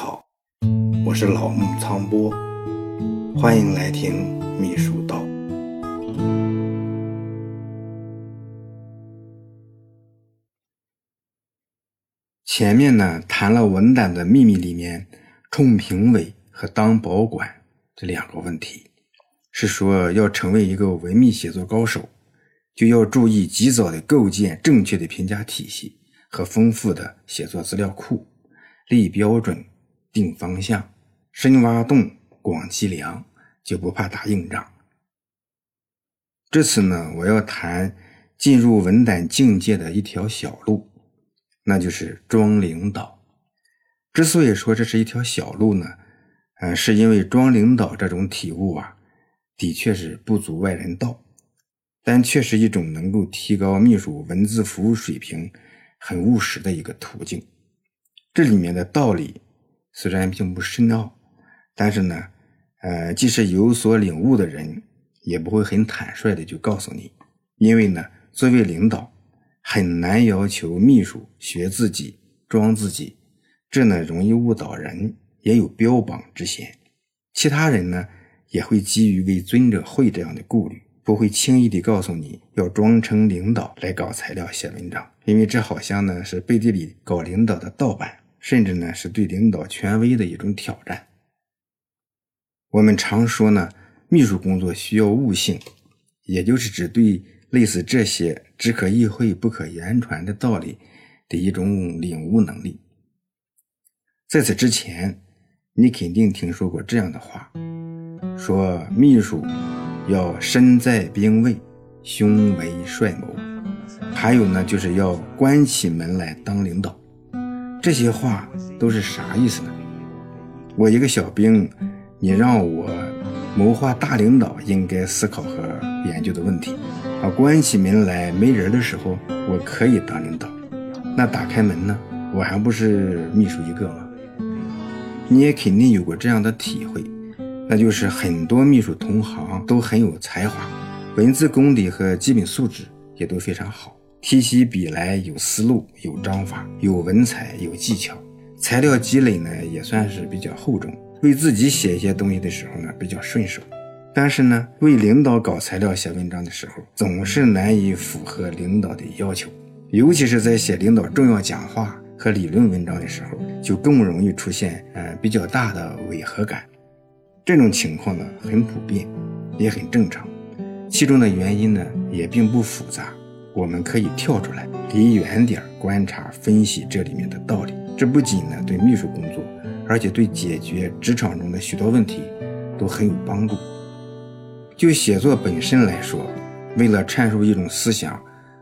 好，我是老木苍波，欢迎来听秘书道。前面呢谈了文胆的秘密里面冲评委和当保管这两个问题，是说要成为一个文秘写作高手，就要注意及早的构建正确的评价体系和丰富的写作资料库，立标准。定方向，深挖洞，广积粮，就不怕打硬仗。这次呢，我要谈进入文胆境界的一条小路，那就是装领导。之所以说这是一条小路呢，呃，是因为装领导这种体悟啊，的确是不足外人道，但却是一种能够提高秘书文字服务水平很务实的一个途径。这里面的道理。虽然并不深奥，但是呢，呃，即使有所领悟的人，也不会很坦率的就告诉你，因为呢，作为领导，很难要求秘书学自己、装自己，这呢容易误导人，也有标榜之嫌。其他人呢，也会基于为尊者会这样的顾虑，不会轻易的告诉你要装成领导来搞材料、写文章，因为这好像呢是背地里搞领导的盗版。甚至呢，是对领导权威的一种挑战。我们常说呢，秘书工作需要悟性，也就是指对类似这些只可意会不可言传的道理的一种领悟能力。在此之前，你肯定听说过这样的话：说秘书要身在兵位，胸为帅谋；还有呢，就是要关起门来当领导。这些话都是啥意思呢？我一个小兵，你让我谋划大领导应该思考和研究的问题啊！关起门来没人的时候，我可以当领导。那打开门呢？我还不是秘书一个吗？你也肯定有过这样的体会，那就是很多秘书同行都很有才华，文字功底和基本素质也都非常好。提起笔来有思路、有章法、有文采、有技巧，材料积累呢也算是比较厚重。为自己写一些东西的时候呢比较顺手，但是呢为领导搞材料、写文章的时候，总是难以符合领导的要求。尤其是在写领导重要讲话和理论文章的时候，就更容易出现呃比较大的违和感。这种情况呢很普遍，也很正常。其中的原因呢也并不复杂。我们可以跳出来，离远点观察分析这里面的道理。这不仅呢对秘书工作，而且对解决职场中的许多问题都很有帮助。就写作本身来说，为了阐述一种思想，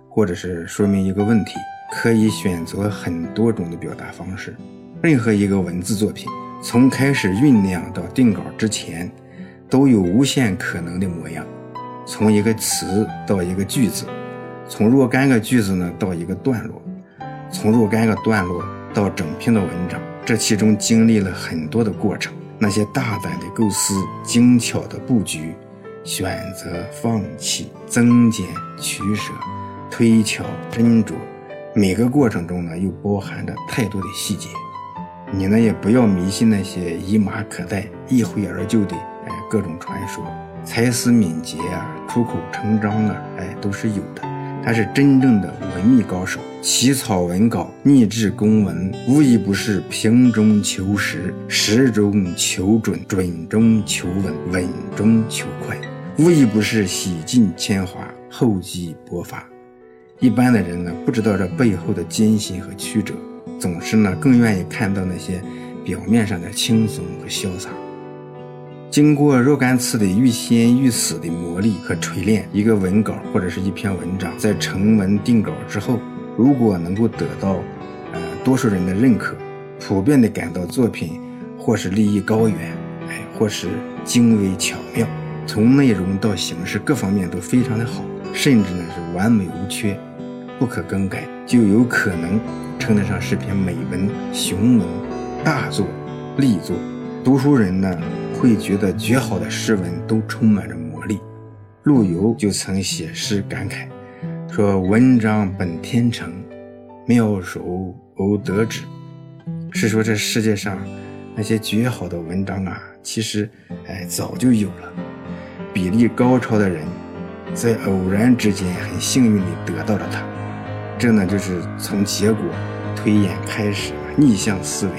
或者是说明一个问题，可以选择很多种的表达方式。任何一个文字作品，从开始酝酿到定稿之前，都有无限可能的模样。从一个词到一个句子。从若干个句子呢到一个段落，从若干个段落到整篇的文章，这其中经历了很多的过程。那些大胆的构思、精巧的布局、选择、放弃、增减、取舍、推敲、斟酌，每个过程中呢又包含着太多的细节。你呢也不要迷信那些一马可待、一挥而就的哎各种传说，才思敏捷啊、出口成章啊，哎都是有的。他是真正的文秘高手，起草文稿、拟制公文，无一不是平中求实，实中求准，准中求稳，稳中求快，无一不是洗尽铅华，厚积薄发。一般的人呢，不知道这背后的艰辛和曲折，总是呢更愿意看到那些表面上的轻松和潇洒。经过若干次的欲仙欲死的磨砺和锤炼，一个文稿或者是一篇文章在成文定稿之后，如果能够得到呃多数人的认可，普遍的感到作品或是立意高远，哎，或是精微巧妙，从内容到形式各方面都非常的好，甚至呢是完美无缺，不可更改，就有可能称得上是篇美文、雄文、大作、力作。读书人呢？会觉得绝好的诗文都充满着魔力。陆游就曾写诗感慨说：“文章本天成，妙手偶得之。”是说这世界上那些绝好的文章啊，其实哎早就有了。比例高超的人，在偶然之间很幸运地得到了它。这呢，就是从结果推演开始，逆向思维，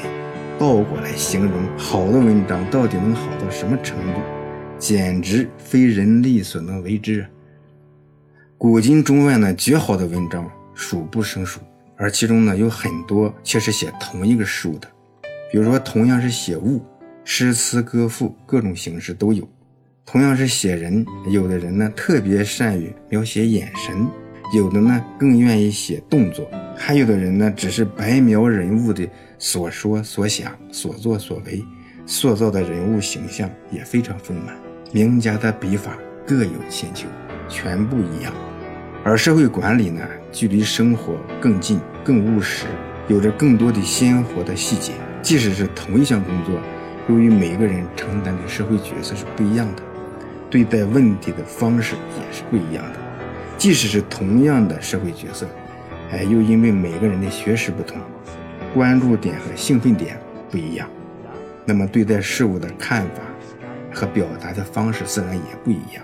倒过来形容好的文章到底能好到什么程度，简直非人力所能为之。古今中外呢，绝好的文章数不胜数，而其中呢，有很多却是写同一个事物的。比如说，同样是写物，诗词歌赋各种形式都有；同样是写人，有的人呢特别善于描写眼神。有的呢更愿意写动作，还有的人呢只是白描人物的所说所想、所作所为，塑造的人物形象也非常丰满。名家的笔法各有千秋，全不一样。而社会管理呢，距离生活更近、更务实，有着更多的鲜活的细节。即使是同一项工作，由于每个人承担的社会角色是不一样的，对待问题的方式也是不一样的。即使是同样的社会角色，哎，又因为每个人的学识不同，关注点和兴奋点不一样，那么对待事物的看法和表达的方式自然也不一样。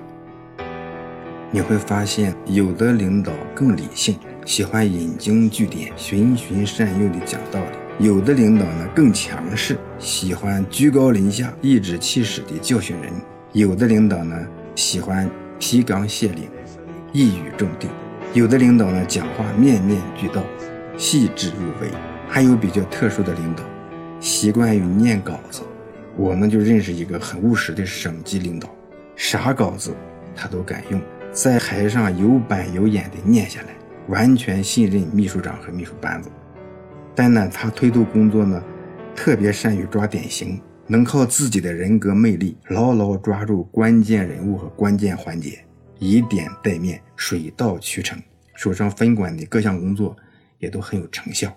你会发现，有的领导更理性，喜欢引经据典、循循善诱的讲道理；有的领导呢更强势，喜欢居高临下、颐指气使的教训人；有的领导呢喜欢提纲挈领。一语中的，有的领导呢讲话面面俱到，细致入微；还有比较特殊的领导，习惯于念稿子。我呢就认识一个很务实的省级领导，啥稿子他都敢用，在台上有板有眼的念下来，完全信任秘书长和秘书班子。但呢，他推动工作呢，特别善于抓典型，能靠自己的人格魅力，牢牢抓住关键人物和关键环节。以点带面，水到渠成，手上分管的各项工作也都很有成效。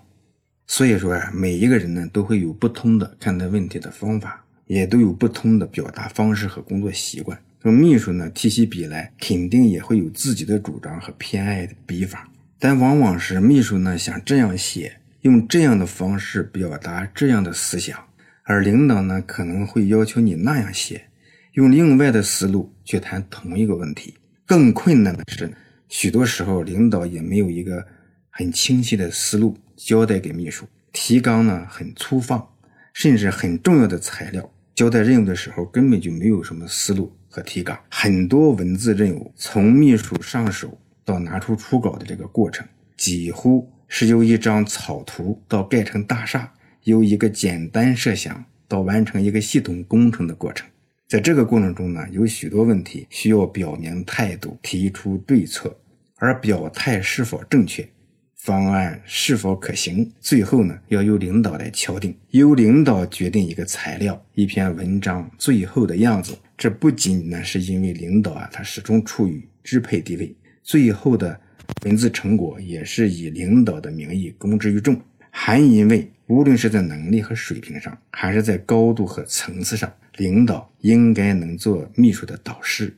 所以说啊，每一个人呢都会有不同的看待问题的方法，也都有不同的表达方式和工作习惯。那么秘书呢提起笔来，肯定也会有自己的主张和偏爱的笔法。但往往是秘书呢想这样写，用这样的方式表达这样的思想，而领导呢可能会要求你那样写，用另外的思路去谈同一个问题。更困难的是，许多时候领导也没有一个很清晰的思路交代给秘书，提纲呢很粗放，甚至很重要的材料交代任务的时候根本就没有什么思路和提纲。很多文字任务从秘书上手到拿出初稿的这个过程，几乎是由一张草图到盖成大厦，由一个简单设想到完成一个系统工程的过程。在这个过程中呢，有许多问题需要表明态度，提出对策，而表态是否正确，方案是否可行，最后呢要由领导来敲定，由领导决定一个材料、一篇文章最后的样子。这不仅呢是因为领导啊，他始终处于支配地位，最后的文字成果也是以领导的名义公之于众，还因为无论是在能力和水平上，还是在高度和层次上。领导应该能做秘书的导师，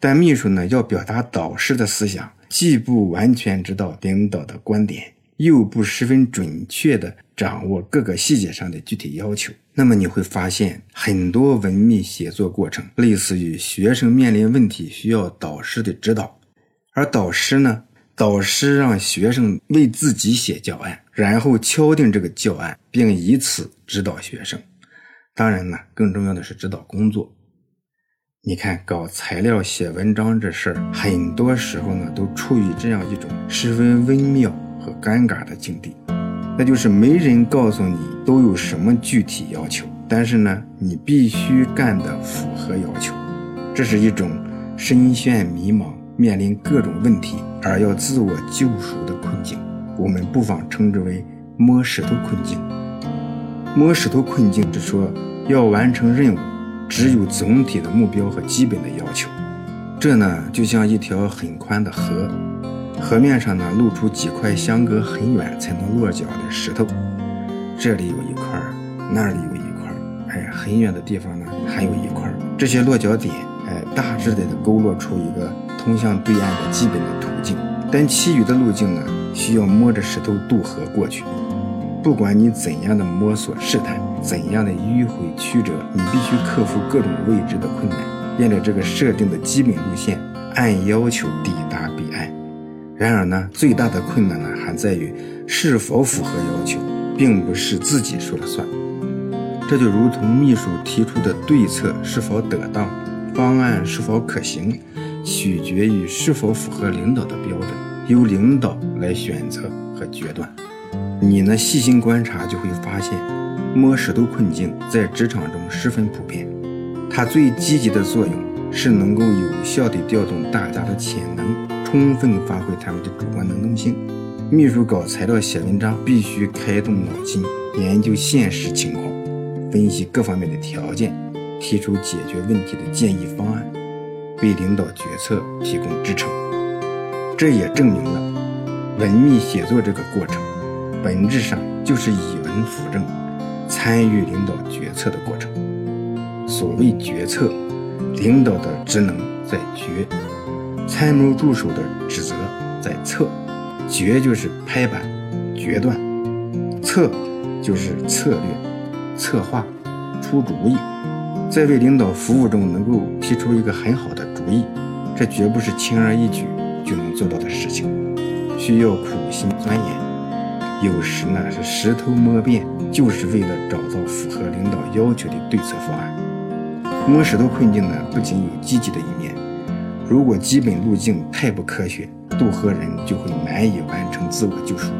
但秘书呢要表达导师的思想，既不完全知道领导的观点，又不十分准确地掌握各个细节上的具体要求。那么你会发现，很多文秘写作过程类似于学生面临问题需要导师的指导，而导师呢，导师让学生为自己写教案，然后敲定这个教案，并以此指导学生。当然呢，更重要的是指导工作。你看，搞材料、写文章这事儿，很多时候呢，都处于这样一种十分微妙和尴尬的境地，那就是没人告诉你都有什么具体要求，但是呢，你必须干得符合要求。这是一种深陷迷茫、面临各种问题而要自我救赎的困境。我们不妨称之为“摸石头困境”。摸石头困境是说。要完成任务，只有总体的目标和基本的要求。这呢，就像一条很宽的河，河面上呢露出几块相隔很远才能落脚的石头。这里有一块，那里有一块，哎，很远的地方呢还有一块。这些落脚点，哎，大致的勾勒出一个通向对岸的基本的途径。但其余的路径呢，需要摸着石头渡河过去。不管你怎样的摸索试探。怎样的迂回曲折，你必须克服各种未知的困难，沿着这个设定的基本路线，按要求抵达彼岸。然而呢，最大的困难呢，还在于是否符合要求，并不是自己说了算。这就如同秘书提出的对策是否得当，方案是否可行，取决于是否符合领导的标准，由领导来选择和决断。你呢，细心观察就会发现，摸石头困境在职场中十分普遍。它最积极的作用是能够有效地调动大家的潜能。充分发挥他们的主观能动性。秘书搞材料、写文章，必须开动脑筋，研究现实情况，分析各方面的条件，提出解决问题的建议方案，为领导决策提供支撑。这也证明了文秘写作这个过程，本质上就是以文辅政，参与领导决策的过程。所谓决策，领导的职能在决。参谋助手的职责在策，决就是拍板、决断；策就是策略、策划、出主意。在为领导服务中，能够提出一个很好的主意，这绝不是轻而易举就能做到的事情，需要苦心钻研。有时呢，是石头摸遍，就是为了找到符合领导要求的对策方案。摸石头困境呢，不仅有积极的一面。如果基本路径太不科学，渡河人就会难以完成自我救赎。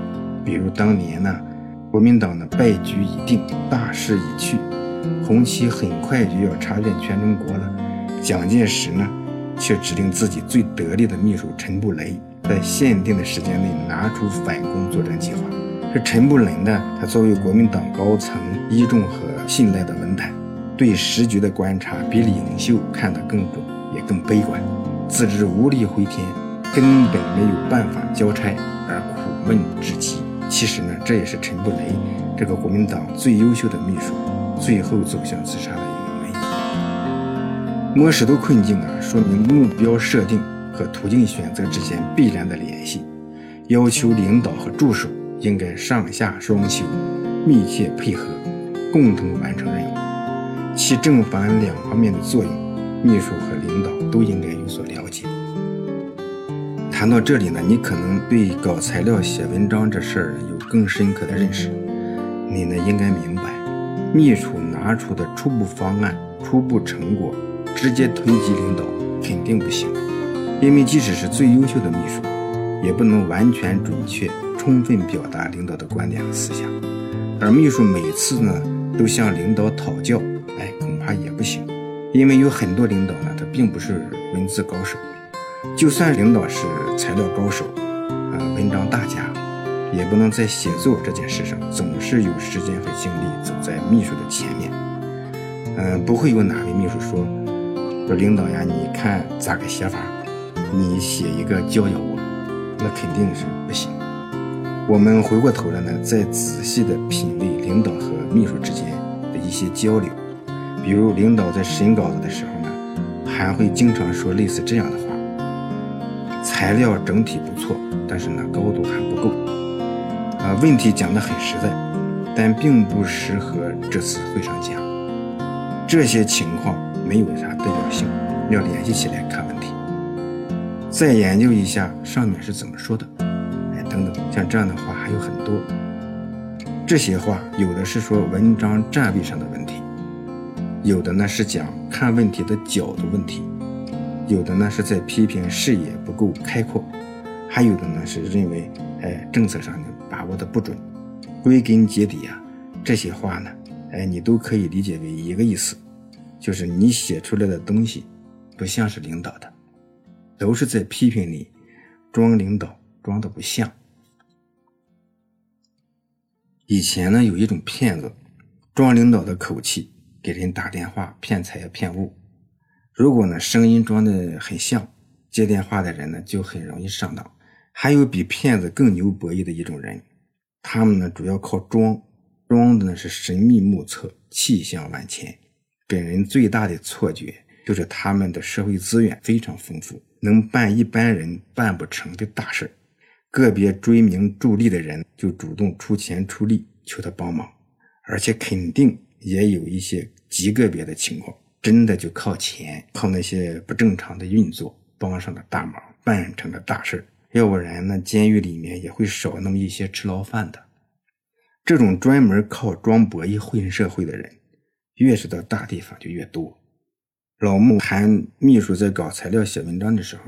比如当年呢，国民党的败局已定，大势已去，红旗很快就要插遍全中国了。蒋介石呢，却指令自己最得力的秘书陈布雷，在限定的时间内拿出反攻作战计划。这陈布雷呢，他作为国民党高层倚重和信赖的文胆，对时局的观察比领袖看得更准，也更悲观。自知无力回天，根本没有办法交差，而苦闷至极。其实呢，这也是陈布雷这个国民党最优秀的秘书，最后走向自杀的一个原因。摸石头困境啊，说明目标设定和途径选择之间必然的联系，要求领导和助手应该上下双修，密切配合，共同完成任务。其正反两方面的作用，秘书和领导都应该有所了解。谈到这里呢，你可能对搞材料、写文章这事儿有更深刻的认识。你呢应该明白，秘书拿出的初步方案、初步成果，直接推给领导肯定不行，因为即使是最优秀的秘书，也不能完全准确、充分表达领导的观点和思想。而秘书每次呢都向领导讨教，哎，恐怕也不行，因为有很多领导呢，他并不是文字高手。就算领导是材料高手，啊，文章大家，也不能在写作这件事上总是有时间和精力走在秘书的前面。嗯，不会有哪位秘书说说领导呀，你看咋个写法？你写一个教教我，那肯定是。我们回过头来呢，再仔细的品味领导和秘书之间的一些交流，比如领导在审稿子的时候呢，还会经常说类似这样的话。材料整体不错，但是呢高度还不够。啊，问题讲得很实在，但并不适合这次会上讲。这些情况没有啥代表性，要联系起来看问题。再研究一下上面是怎么说的，像这样的话还有很多。这些话有的是说文章站位上的问题，有的呢是讲看问题的角度问题。有的呢是在批评视野不够开阔，还有的呢是认为，哎，政策上呢把握的不准。归根结底啊，这些话呢，哎，你都可以理解为一个意思，就是你写出来的东西不像是领导的，都是在批评你装领导装的不像。以前呢有一种骗子，装领导的口气给人打电话骗财骗物。如果呢，声音装的很像，接电话的人呢就很容易上当。还有比骗子更牛博弈的一种人，他们呢主要靠装，装的呢是神秘莫测、气象万千，给人最大的错觉就是他们的社会资源非常丰富，能办一般人办不成的大事儿个别追名逐利的人就主动出钱出力求他帮忙，而且肯定也有一些极个别的情况，真的就靠钱，靠那些不正常的运作帮上了大忙，办成了大事要不然呢，监狱里面也会少那么一些吃牢饭的。这种专门靠装博弈混社会的人，越是到大地方就越多。老穆谈秘书在搞材料、写文章的时候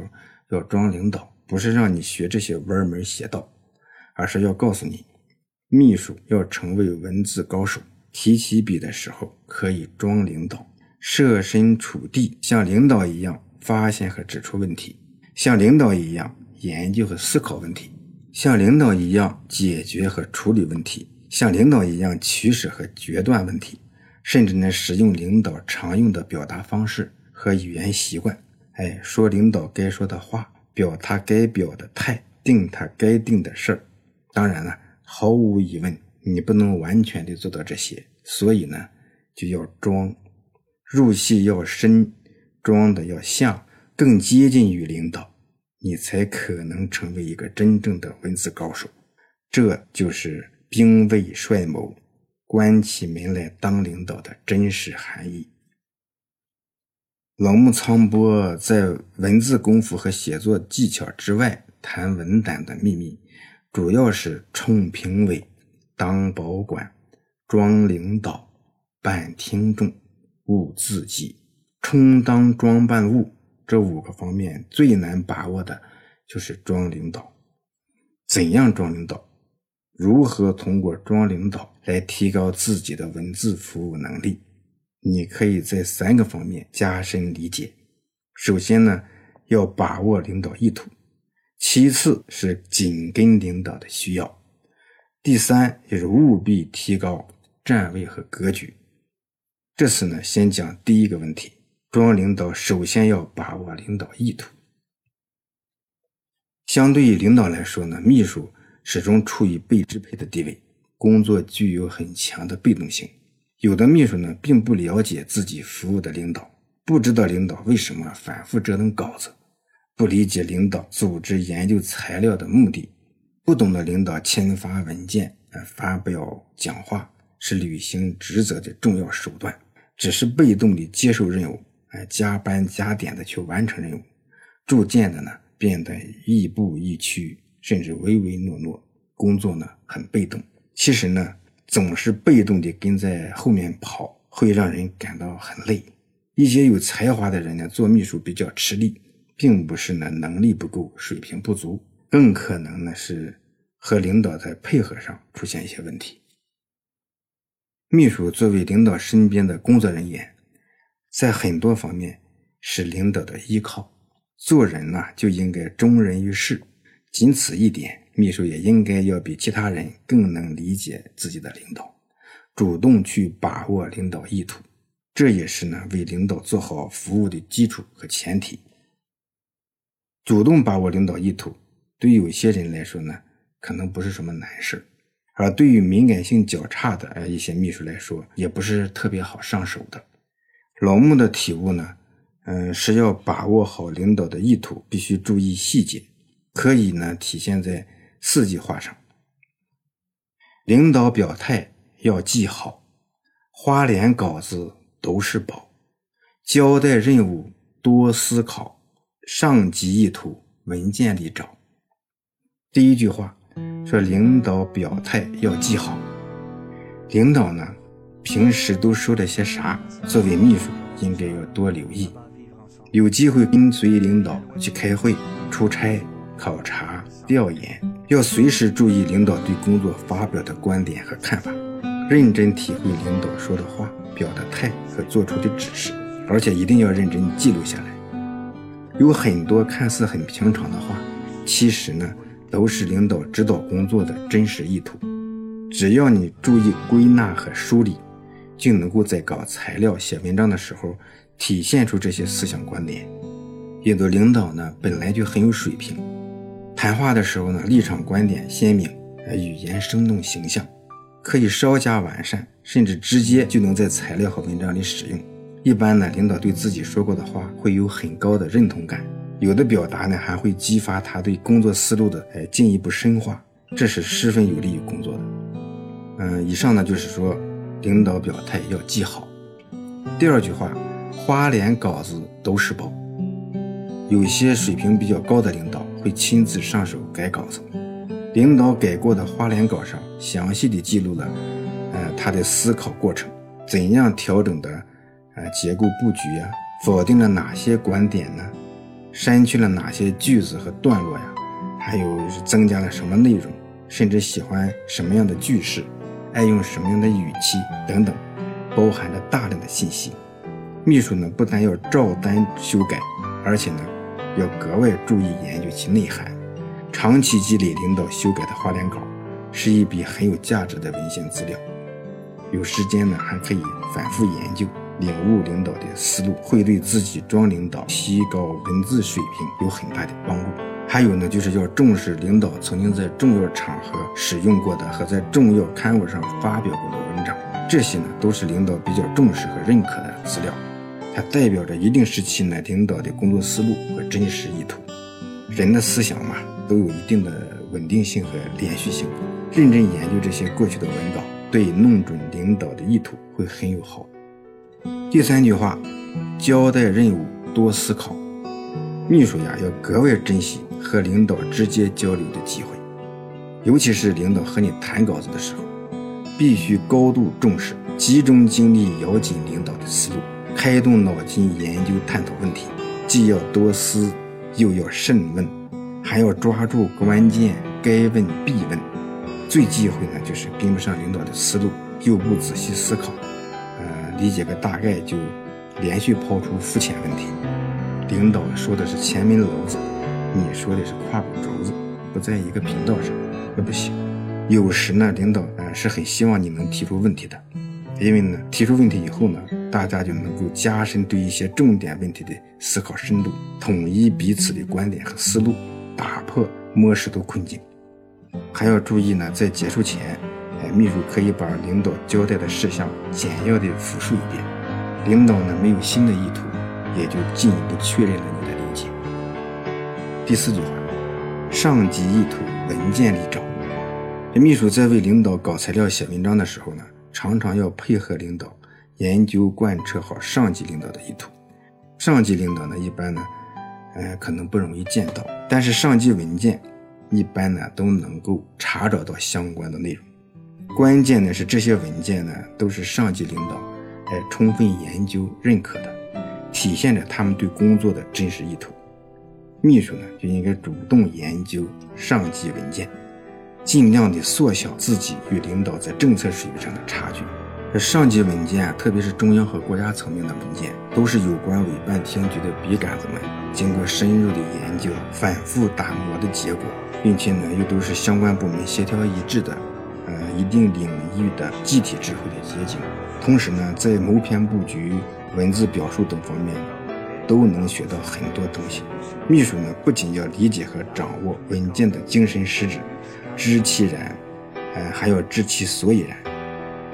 要装领导，不是让你学这些歪门邪道，而是要告诉你。秘书要成为文字高手，提起笔的时候可以装领导，设身处地，像领导一样发现和指出问题，像领导一样研究和思考问题，像领导一样解决和处理问题，像领导一样取舍和决断问题，甚至呢使用领导常用的表达方式和语言习惯，哎，说领导该说的话，表他该表的态，定他该定的事儿。当然了。毫无疑问，你不能完全的做到这些，所以呢，就要装，入戏要深，装的要像，更接近于领导，你才可能成为一个真正的文字高手。这就是兵卫帅谋，关起门来当领导的真实含义。老木苍波在文字功夫和写作技巧之外，谈文胆的秘密。主要是充评委、当保管、装领导、扮听众、悟自己、充当装扮物这五个方面最难把握的就是装领导。怎样装领导？如何通过装领导来提高自己的文字服务能力？你可以在三个方面加深理解。首先呢，要把握领导意图。其次是紧跟领导的需要，第三就是务必提高站位和格局。这次呢，先讲第一个问题：中央领导首先要把握领导意图。相对于领导来说呢，秘书始终处于被支配的地位，工作具有很强的被动性。有的秘书呢，并不了解自己服务的领导，不知道领导为什么反复折腾稿子。不理解领导组织研究材料的目的，不懂得领导签发文件、呃发表讲话是履行职责的重要手段，只是被动的接受任务，哎加班加点的去完成任务，逐渐的呢变得亦步亦趋，甚至唯唯诺诺，工作呢很被动。其实呢总是被动的跟在后面跑，会让人感到很累。一些有才华的人呢做秘书比较吃力。并不是呢能力不够、水平不足，更可能呢是和领导在配合上出现一些问题。秘书作为领导身边的工作人员，在很多方面是领导的依靠。做人呢就应该忠人于事，仅此一点，秘书也应该要比其他人更能理解自己的领导，主动去把握领导意图，这也是呢为领导做好服务的基础和前提。主动把握领导意图，对有些人来说呢，可能不是什么难事而对于敏感性较差的呃一些秘书来说，也不是特别好上手的。老穆的体悟呢，嗯，是要把握好领导的意图，必须注意细节，可以呢体现在四句话上：领导表态要记好，花脸稿子都是宝，交代任务多思考。上级意图文件里找。第一句话说，领导表态要记好。领导呢，平时都说了些啥？作为秘书，应该要多留意。有机会跟随领导去开会、出差、考察、调研，要随时注意领导对工作发表的观点和看法，认真体会领导说的话、表的态和做出的指示，而且一定要认真记录下来。有很多看似很平常的话，其实呢都是领导指导工作的真实意图。只要你注意归纳和梳理，就能够在搞材料、写文章的时候体现出这些思想观点。有的领导呢本来就很有水平，谈话的时候呢立场观点鲜明，语言生动形象，可以稍加完善，甚至直接就能在材料和文章里使用。一般呢，领导对自己说过的话会有很高的认同感，有的表达呢还会激发他对工作思路的哎进一步深化，这是十分有利于工作的。嗯，以上呢就是说，领导表态要记好。第二句话，花脸稿子都是宝。有些水平比较高的领导会亲自上手改稿子，领导改过的花脸稿上详细的记录了，呃，他的思考过程，怎样调整的，呃，结构布局呀，否定了哪些观点呢？删去了哪些句子和段落呀？还有增加了什么内容？甚至喜欢什么样的句式，爱用什么样的语气等等，包含着大量的信息。秘书呢，不但要照单修改，而且呢，要格外注意研究其内涵。长期积累领导修改的花脸稿，是一笔很有价值的文献资料。有时间呢，还可以反复研究，领悟领导的思路，会对自己装领导、提高文字水平有很大的帮助。还有呢，就是要重视领导曾经在重要场合使用过的和在重要刊物上发表过的文章，这些呢都是领导比较重视和认可的资料，它代表着一定时期呢领导的工作思路和真实意图。人的思想嘛，都有一定的稳定性和连续性，认真研究这些过去的文稿，对弄准领导的意图会很有好。第三句话，交代任务多思考，秘书呀要格外珍惜。和领导直接交流的机会，尤其是领导和你谈稿子的时候，必须高度重视，集中精力咬紧领导的思路，开动脑筋研究探讨问题，既要多思，又要慎问，还要抓住关键，该问必问。最忌讳呢，就是跟不上领导的思路，又不仔细思考，呃，理解个大概就连续抛出肤浅问题。领导说的是前门楼子。你说的是胯骨轴子，不在一个频道上，那不行。有时呢，领导啊是很希望你能提出问题的，因为呢，提出问题以后呢，大家就能够加深对一些重点问题的思考深度，统一彼此的观点和思路，打破摸石头困境。还要注意呢，在结束前，哎，秘书可以把领导交代的事项简要的复述一遍，领导呢没有新的意图，也就进一步确认了你的理解。第四句话，上级意图文件里找。这秘书在为领导搞材料、写文章的时候呢，常常要配合领导研究贯彻好上级领导的意图。上级领导呢，一般呢，呃，可能不容易见到，但是上级文件一般呢都能够查找到相关的内容。关键呢是这些文件呢都是上级领导哎充分研究认可的，体现着他们对工作的真实意图。秘书呢，就应该主动研究上级文件，尽量的缩小自己与领导在政策水平上的差距。这上级文件，特别是中央和国家层面的文件，都是有关委办厅局的笔杆子们经过深入的研究、反复打磨的结果，并且呢，又都是相关部门协调一致的，呃，一定领域的集体智慧的结晶。同时呢，在谋篇布局、文字表述等方面。都能学到很多东西。秘书呢，不仅要理解和掌握文件的精神实质，知其然，呃，还要知其所以然。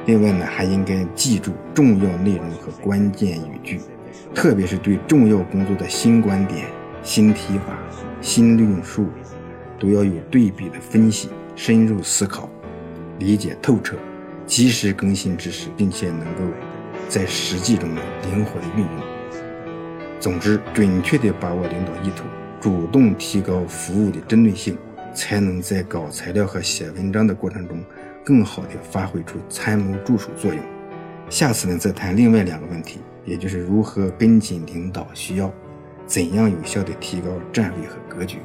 另外呢，还应该记住重要内容和关键语句，特别是对重要工作的新观点、新提法、新论述，都要有对比的分析，深入思考，理解透彻，及时更新知识，并且能够在实际中呢灵活的运用。总之，准确地把握领导意图，主动提高服务的针对性，才能在搞材料和写文章的过程中，更好地发挥出参谋助手作用。下次呢，再谈另外两个问题，也就是如何跟紧领导需要，怎样有效地提高站位和格局。